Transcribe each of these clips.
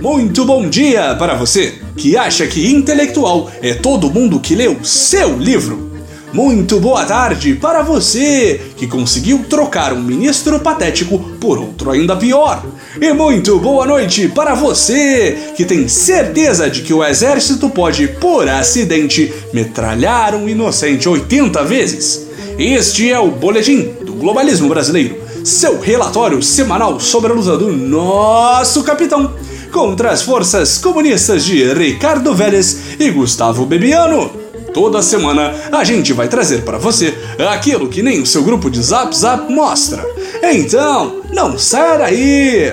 Muito bom dia para você que acha que intelectual é todo mundo que leu seu livro. Muito boa tarde para você que conseguiu trocar um ministro patético por outro ainda pior. E muito boa noite para você que tem certeza de que o exército pode, por acidente, metralhar um inocente 80 vezes. Este é o Boletim do Globalismo Brasileiro, seu relatório semanal sobre a luta do nosso capitão contra as forças comunistas de Ricardo Vélez e Gustavo Bebiano. Toda semana a gente vai trazer para você aquilo que nem o seu grupo de Zap Zap mostra. Então, não sai daí!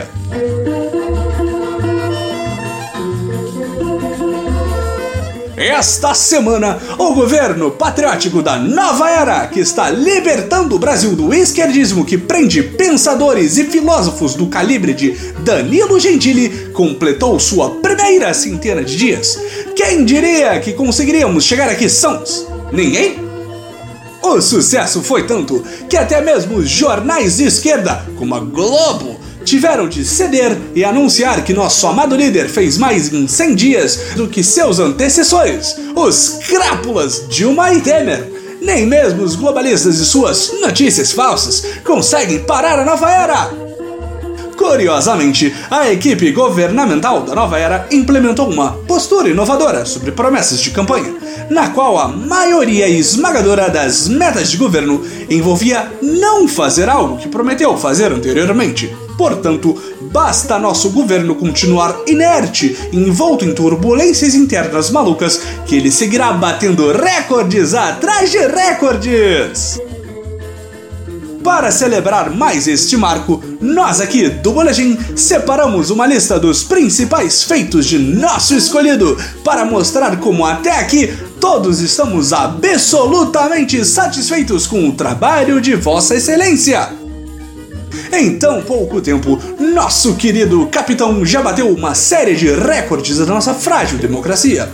Esta semana, o governo patriótico da nova era, que está libertando o Brasil do esquerdismo que prende pensadores e filósofos do calibre de Danilo Gentili, completou sua primeira centena de dias. Quem diria que conseguiríamos chegar aqui sãos? Ninguém? O sucesso foi tanto que até mesmo jornais de esquerda, como a Globo, tiveram de ceder e anunciar que nosso amado líder fez mais em 100 dias do que seus antecessores, os crápulas Dilma e Temer. Nem mesmo os globalistas e suas notícias falsas conseguem parar a nova era. Curiosamente, a equipe governamental da nova era implementou uma postura inovadora sobre promessas de campanha, na qual a maioria esmagadora das metas de governo envolvia não fazer algo que prometeu fazer anteriormente. Portanto, basta nosso governo continuar inerte, envolto em turbulências internas malucas, que ele seguirá batendo recordes atrás de recordes! Para celebrar mais este marco, nós aqui do Boletim separamos uma lista dos principais feitos de nosso escolhido para mostrar como até aqui todos estamos absolutamente satisfeitos com o trabalho de Vossa Excelência. Em tão pouco tempo, nosso querido capitão já bateu uma série de recordes da nossa frágil democracia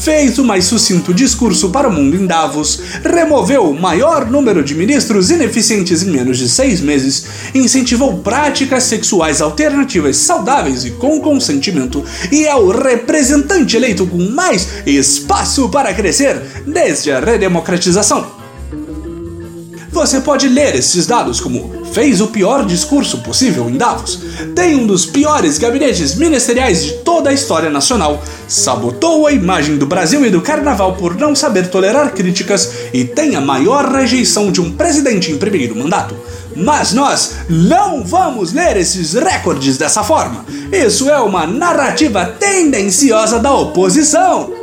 fez o mais sucinto discurso para o mundo em Davos, removeu o maior número de ministros ineficientes em menos de seis meses, incentivou práticas sexuais alternativas saudáveis e com consentimento, e é o representante eleito com mais espaço para crescer desde a redemocratização. Você pode ler esses dados como fez o pior discurso possível em Davos, tem um dos piores gabinetes ministeriais de toda a história nacional, sabotou a imagem do Brasil e do carnaval por não saber tolerar críticas e tem a maior rejeição de um presidente em primeiro mandato. Mas nós não vamos ler esses recordes dessa forma. Isso é uma narrativa tendenciosa da oposição.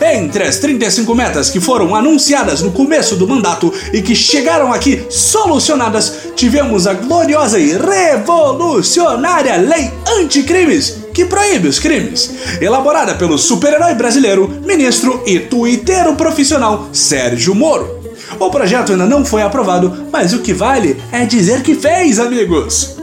Entre as 35 metas que foram anunciadas no começo do mandato e que chegaram aqui solucionadas, tivemos a gloriosa e revolucionária Lei Anticrimes, que proíbe os crimes, elaborada pelo super-herói brasileiro, ministro e tuiteiro profissional Sérgio Moro. O projeto ainda não foi aprovado, mas o que vale é dizer que fez, amigos!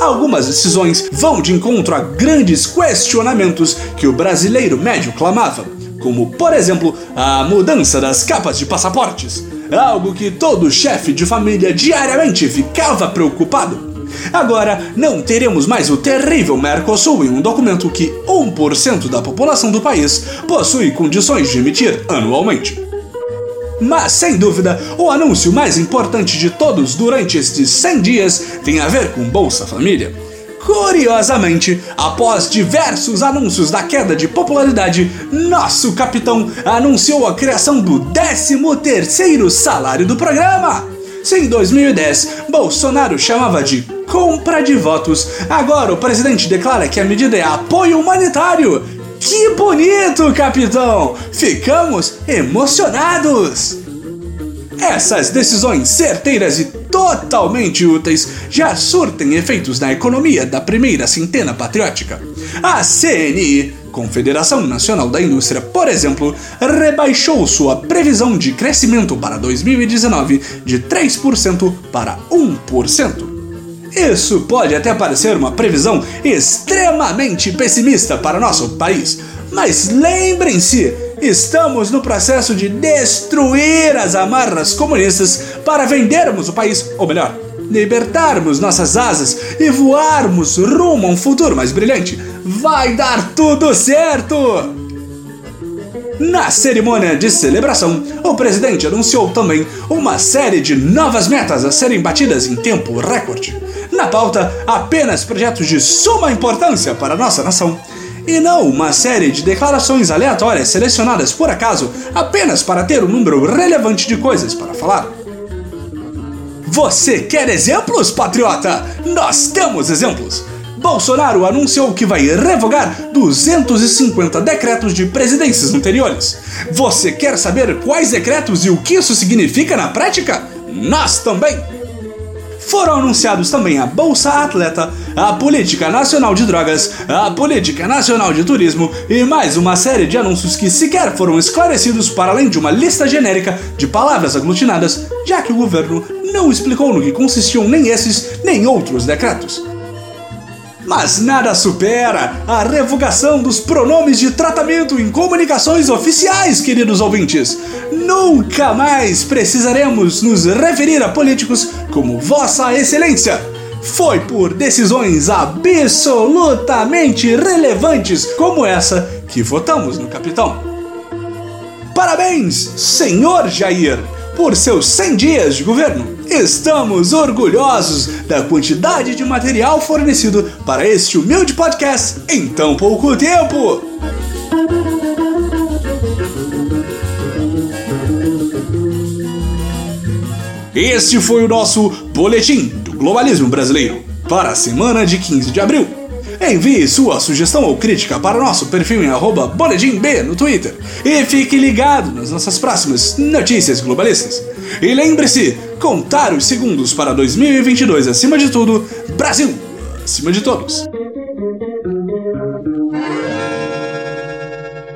Algumas decisões vão de encontro a grandes questionamentos que o brasileiro médio clamava como por exemplo a mudança das capas de passaportes, algo que todo chefe de família diariamente ficava preocupado. Agora não teremos mais o terrível Mercosul em um documento que 1% da população do país possui condições de emitir anualmente. Mas, sem dúvida, o anúncio mais importante de todos durante estes 100 dias tem a ver com Bolsa Família. Curiosamente, após diversos anúncios da queda de popularidade, nosso capitão anunciou a criação do 13º salário do programa. Se em 2010 Bolsonaro chamava de compra de votos, agora o presidente declara que a medida é apoio humanitário. Que bonito, capitão! Ficamos emocionados! Essas decisões certeiras e totalmente úteis já surtem efeitos na economia da primeira centena patriótica. A CNI, Confederação Nacional da Indústria, por exemplo, rebaixou sua previsão de crescimento para 2019 de 3% para 1%. Isso pode até parecer uma previsão extremamente pessimista para nosso país, mas lembrem-se Estamos no processo de destruir as amarras comunistas para vendermos o país, ou melhor, libertarmos nossas asas e voarmos rumo a um futuro mais brilhante. Vai dar tudo certo! Na cerimônia de celebração, o presidente anunciou também uma série de novas metas a serem batidas em tempo recorde. Na pauta, apenas projetos de suma importância para nossa nação. E não uma série de declarações aleatórias selecionadas por acaso apenas para ter um número relevante de coisas para falar. Você quer exemplos, patriota? Nós temos exemplos! Bolsonaro anunciou que vai revogar 250 decretos de presidências anteriores. Você quer saber quais decretos e o que isso significa na prática? Nós também! Foram anunciados também a Bolsa Atleta, a Política Nacional de Drogas, a Política Nacional de Turismo e mais uma série de anúncios que sequer foram esclarecidos para além de uma lista genérica de palavras aglutinadas, já que o governo não explicou no que consistiam nem esses nem outros decretos. Mas nada supera a revogação dos pronomes de tratamento em comunicações oficiais, queridos ouvintes. Nunca mais precisaremos nos referir a políticos como Vossa Excelência. Foi por decisões absolutamente relevantes como essa que votamos no Capitão. Parabéns, senhor Jair, por seus 100 dias de governo. Estamos orgulhosos da quantidade de material fornecido para este humilde podcast em tão pouco tempo. Este foi o nosso Boletim do Globalismo Brasileiro para a semana de 15 de abril. Envie sua sugestão ou crítica para nosso perfil em BoledimB no Twitter e fique ligado nas nossas próximas notícias globalistas. E lembre-se, contar os segundos para 2022 acima de tudo, Brasil acima de todos.